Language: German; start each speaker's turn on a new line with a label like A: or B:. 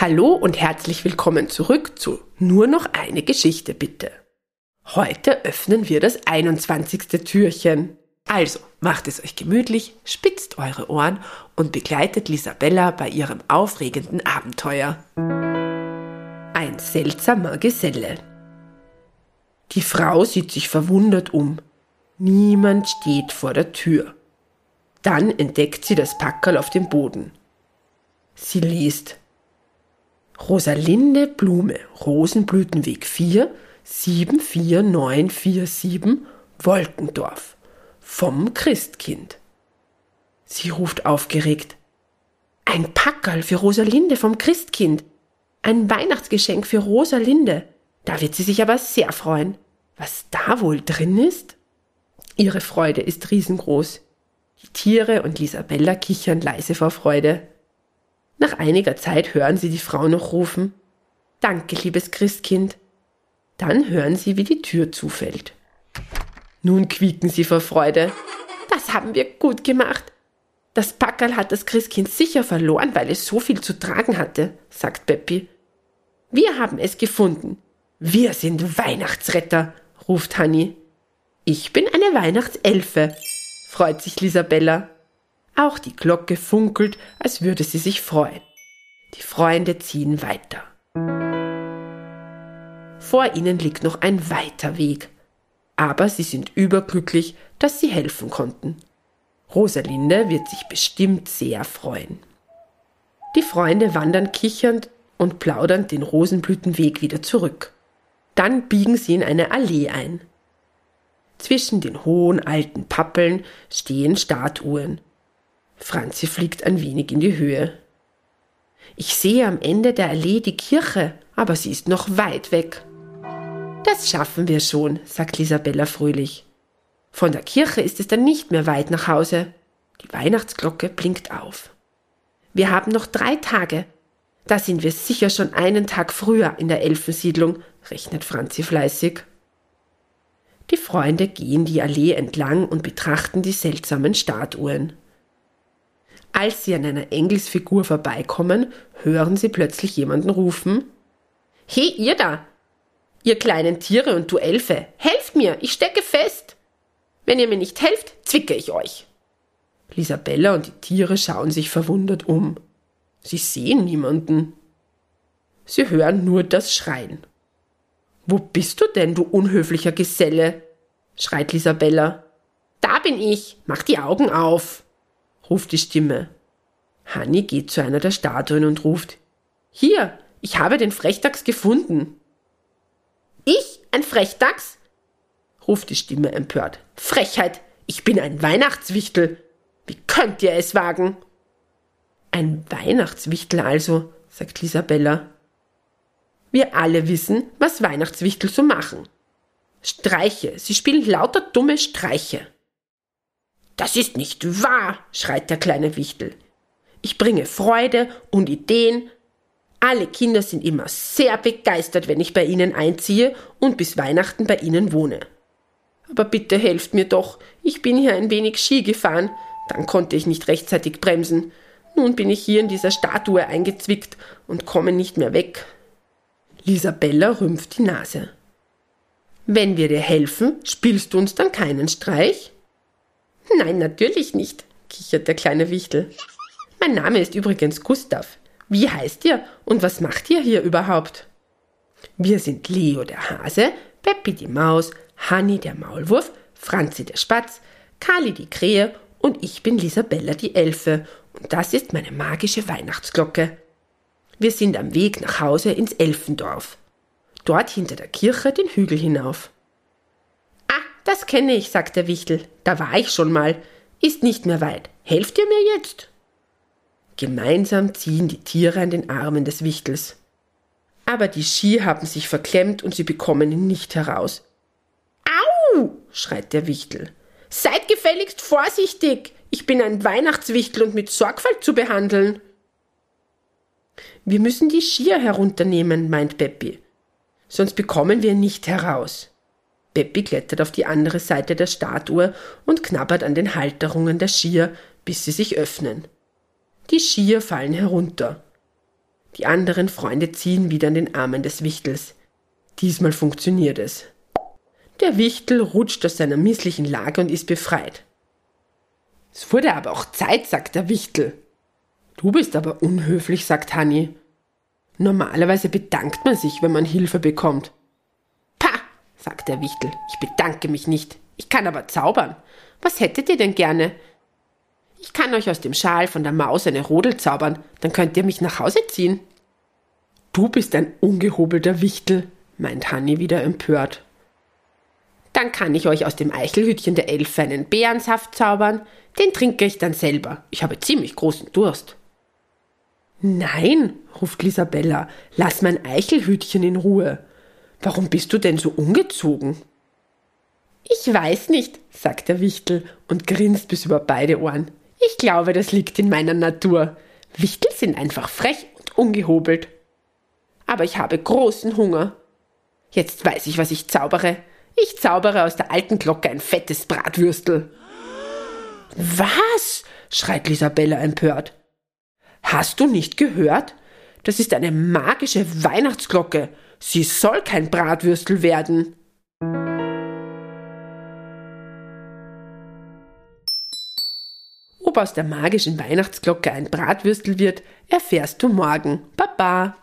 A: Hallo und herzlich willkommen zurück zu Nur noch eine Geschichte bitte. Heute öffnen wir das 21. Türchen. Also macht es euch gemütlich, spitzt eure Ohren und begleitet Lisabella bei ihrem aufregenden Abenteuer. Ein seltsamer Geselle. Die Frau sieht sich verwundert um. Niemand steht vor der Tür. Dann entdeckt sie das Packerl auf dem Boden. Sie liest Rosalinde Blume, Rosenblütenweg 4, 74947, Wolkendorf. Vom Christkind. Sie ruft aufgeregt. Ein Packerl für Rosalinde vom Christkind. Ein Weihnachtsgeschenk für Rosalinde. Da wird sie sich aber sehr freuen. Was da wohl drin ist? Ihre Freude ist riesengroß. Die Tiere und Lisabella kichern leise vor Freude. Nach einiger Zeit hören sie die Frau noch rufen Danke, liebes Christkind. Dann hören sie, wie die Tür zufällt. Nun quieken sie vor Freude. Das haben wir gut gemacht. Das Packerl hat das Christkind sicher verloren, weil es so viel zu tragen hatte, sagt Peppi. Wir haben es gefunden. Wir sind Weihnachtsretter, ruft Hanni. Ich bin eine Weihnachtselfe, freut sich Lisabella. Auch die Glocke funkelt, als würde sie sich freuen. Die Freunde ziehen weiter. Vor ihnen liegt noch ein weiter Weg, aber sie sind überglücklich, dass sie helfen konnten. Rosalinde wird sich bestimmt sehr freuen. Die Freunde wandern kichernd und plaudernd den Rosenblütenweg wieder zurück. Dann biegen sie in eine Allee ein. Zwischen den hohen alten Pappeln stehen Statuen. Franzi fliegt ein wenig in die Höhe. Ich sehe am Ende der Allee die Kirche, aber sie ist noch weit weg. Das schaffen wir schon, sagt Lisabella fröhlich. Von der Kirche ist es dann nicht mehr weit nach Hause. Die Weihnachtsglocke blinkt auf. Wir haben noch drei Tage. Da sind wir sicher schon einen Tag früher in der Elfensiedlung, rechnet Franzi fleißig. Die Freunde gehen die Allee entlang und betrachten die seltsamen Statuen. Als sie an einer Engelsfigur vorbeikommen, hören sie plötzlich jemanden rufen He, ihr da! Ihr kleinen Tiere und du Elfe, helft mir, ich stecke fest! Wenn ihr mir nicht helft, zwicke ich euch! Lisabella und die Tiere schauen sich verwundert um. Sie sehen niemanden. Sie hören nur das Schreien. Wo bist du denn, du unhöflicher Geselle? schreit Lisabella. Da bin ich, mach die Augen auf ruft die Stimme. Hanni geht zu einer der Statuen und ruft Hier, ich habe den Frechdachs gefunden. Ich? Ein Frechdachs? ruft die Stimme empört. Frechheit, ich bin ein Weihnachtswichtel. Wie könnt ihr es wagen? Ein Weihnachtswichtel also, sagt Lisabella. Wir alle wissen, was Weihnachtswichtel so machen. Streiche, sie spielen lauter dumme Streiche. Das ist nicht wahr, schreit der kleine Wichtel. Ich bringe Freude und Ideen. Alle Kinder sind immer sehr begeistert, wenn ich bei ihnen einziehe und bis Weihnachten bei ihnen wohne. Aber bitte helft mir doch, ich bin hier ein wenig Ski gefahren, dann konnte ich nicht rechtzeitig bremsen. Nun bin ich hier in dieser Statue eingezwickt und komme nicht mehr weg. Lisabella rümpft die Nase. Wenn wir dir helfen, spielst du uns dann keinen Streich? Nein, natürlich nicht, kichert der kleine Wichtel. Mein Name ist übrigens Gustav. Wie heißt ihr und was macht ihr hier überhaupt? Wir sind Leo der Hase, Peppi die Maus, Hanni der Maulwurf, Franzi der Spatz, Kali die Krähe und ich bin Lisabella die Elfe und das ist meine magische Weihnachtsglocke. Wir sind am Weg nach Hause ins Elfendorf. Dort hinter der Kirche den Hügel hinauf. Das kenne ich, sagt der Wichtel. Da war ich schon mal. Ist nicht mehr weit. Helft ihr mir jetzt? Gemeinsam ziehen die Tiere an den Armen des Wichtels. Aber die Ski haben sich verklemmt und sie bekommen ihn nicht heraus. Au! schreit der Wichtel. Seid gefälligst vorsichtig! Ich bin ein Weihnachtswichtel und mit Sorgfalt zu behandeln. Wir müssen die Skier herunternehmen, meint Peppi. Sonst bekommen wir ihn nicht heraus. Peppi klettert auf die andere Seite der Statue und knabbert an den Halterungen der Skier, bis sie sich öffnen. Die Skier fallen herunter. Die anderen Freunde ziehen wieder an den Armen des Wichtels. Diesmal funktioniert es. Der Wichtel rutscht aus seiner misslichen Lage und ist befreit. Es wurde aber auch Zeit, sagt der Wichtel. Du bist aber unhöflich, sagt Hanni. Normalerweise bedankt man sich, wenn man Hilfe bekommt. Pah, sagt der Wichtel, ich bedanke mich nicht. Ich kann aber zaubern. Was hättet ihr denn gerne? Ich kann euch aus dem Schal von der Maus eine Rodel zaubern, dann könnt ihr mich nach Hause ziehen. Du bist ein ungehobelter Wichtel, meint Hanni wieder empört. Dann kann ich euch aus dem Eichelhütchen der Elfe einen Bärensaft zaubern, den trinke ich dann selber. Ich habe ziemlich großen Durst. Nein, ruft Lisabella, lass mein Eichelhütchen in Ruhe. Warum bist du denn so ungezogen? Ich weiß nicht, sagt der Wichtel und grinst bis über beide Ohren. Ich glaube, das liegt in meiner Natur. Wichtel sind einfach frech und ungehobelt. Aber ich habe großen Hunger. Jetzt weiß ich, was ich zaubere. Ich zaubere aus der alten Glocke ein fettes Bratwürstel. Was? schreit Lisabella empört. Hast du nicht gehört? Das ist eine magische Weihnachtsglocke. Sie soll kein Bratwürstel werden. Ob aus der magischen Weihnachtsglocke ein Bratwürstel wird, erfährst du morgen. Baba!